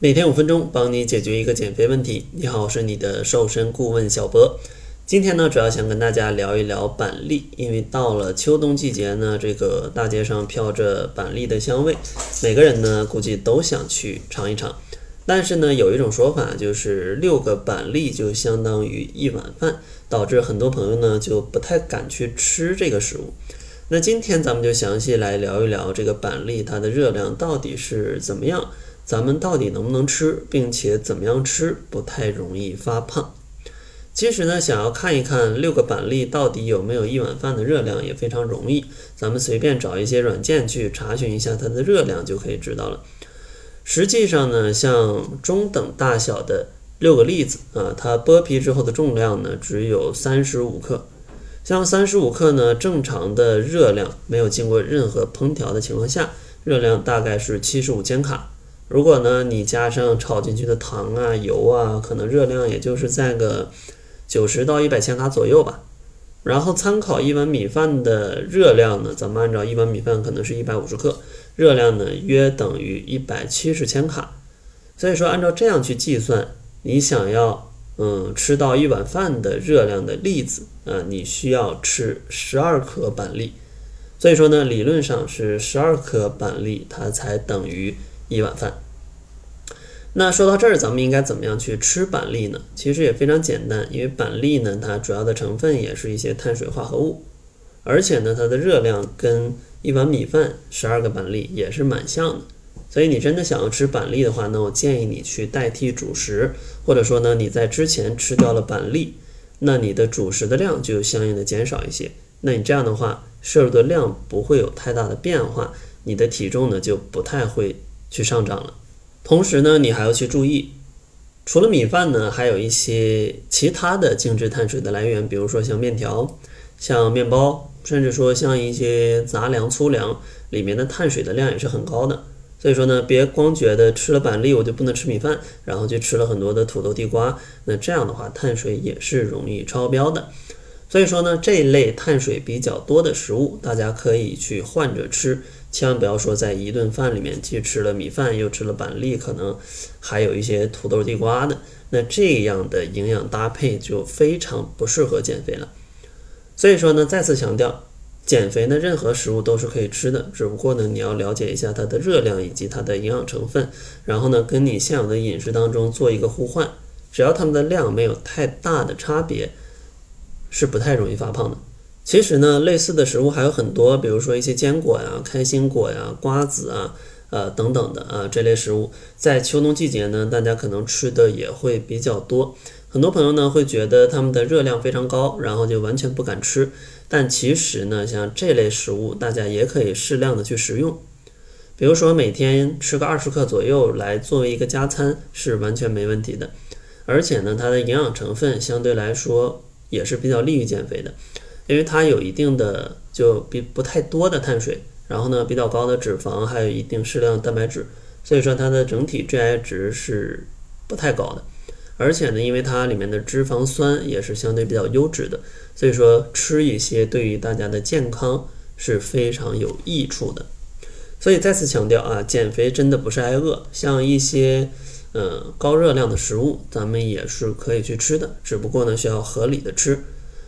每天五分钟，帮你解决一个减肥问题。你好，我是你的瘦身顾问小博。今天呢，主要想跟大家聊一聊板栗，因为到了秋冬季节呢，这个大街上飘着板栗的香味，每个人呢估计都想去尝一尝。但是呢，有一种说法就是六个板栗就相当于一碗饭，导致很多朋友呢就不太敢去吃这个食物。那今天咱们就详细来聊一聊这个板栗它的热量到底是怎么样。咱们到底能不能吃，并且怎么样吃不太容易发胖？其实呢，想要看一看六个板栗到底有没有一碗饭的热量也非常容易，咱们随便找一些软件去查询一下它的热量就可以知道了。实际上呢，像中等大小的六个栗子啊，它剥皮之后的重量呢只有三十五克。像三十五克呢，正常的热量没有经过任何烹调的情况下，热量大概是七十五千卡。如果呢，你加上炒进去的糖啊、油啊，可能热量也就是在个九十到一百千卡左右吧。然后参考一碗米饭的热量呢，咱们按照一碗米饭可能是一百五十克，热量呢约等于一百七十千卡。所以说，按照这样去计算，你想要嗯吃到一碗饭的热量的栗子啊，你需要吃十二颗板栗。所以说呢，理论上是十二颗板栗，它才等于。一碗饭。那说到这儿，咱们应该怎么样去吃板栗呢？其实也非常简单，因为板栗呢，它主要的成分也是一些碳水化合物，而且呢，它的热量跟一碗米饭十二个板栗也是蛮像的。所以你真的想要吃板栗的话，那我建议你去代替主食，或者说呢，你在之前吃掉了板栗，那你的主食的量就相应的减少一些。那你这样的话，摄入的量不会有太大的变化，你的体重呢就不太会。去上涨了，同时呢，你还要去注意，除了米饭呢，还有一些其他的精致碳水的来源，比如说像面条、像面包，甚至说像一些杂粮、粗粮，里面的碳水的量也是很高的。所以说呢，别光觉得吃了板栗我就不能吃米饭，然后就吃了很多的土豆、地瓜，那这样的话碳水也是容易超标的。所以说呢，这一类碳水比较多的食物，大家可以去换着吃。千万不要说在一顿饭里面既吃了米饭又吃了板栗，可能还有一些土豆地瓜的，那这样的营养搭配就非常不适合减肥了。所以说呢，再次强调，减肥呢任何食物都是可以吃的，只不过呢你要了解一下它的热量以及它的营养成分，然后呢跟你现有的饮食当中做一个互换，只要它们的量没有太大的差别，是不太容易发胖的。其实呢，类似的食物还有很多，比如说一些坚果呀、开心果呀、瓜子啊，呃等等的啊，这类食物在秋冬季节呢，大家可能吃的也会比较多。很多朋友呢会觉得它们的热量非常高，然后就完全不敢吃。但其实呢，像这类食物，大家也可以适量的去食用。比如说每天吃个二十克左右来作为一个加餐，是完全没问题的。而且呢，它的营养成分相对来说也是比较利于减肥的。因为它有一定的就比不太多的碳水，然后呢比较高的脂肪，还有一定适量的蛋白质，所以说它的整体 GI 值是不太高的。而且呢，因为它里面的脂肪酸也是相对比较优质的，所以说吃一些对于大家的健康是非常有益处的。所以再次强调啊，减肥真的不是挨饿，像一些嗯高热量的食物，咱们也是可以去吃的，只不过呢需要合理的吃。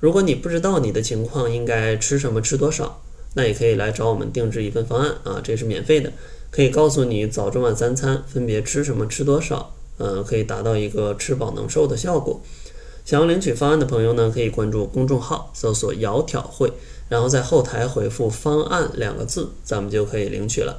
如果你不知道你的情况应该吃什么吃多少，那也可以来找我们定制一份方案啊，这是免费的，可以告诉你早中晚三餐分别吃什么吃多少，嗯，可以达到一个吃饱能瘦的效果。想要领取方案的朋友呢，可以关注公众号，搜索“窈窕会”，然后在后台回复“方案”两个字，咱们就可以领取了。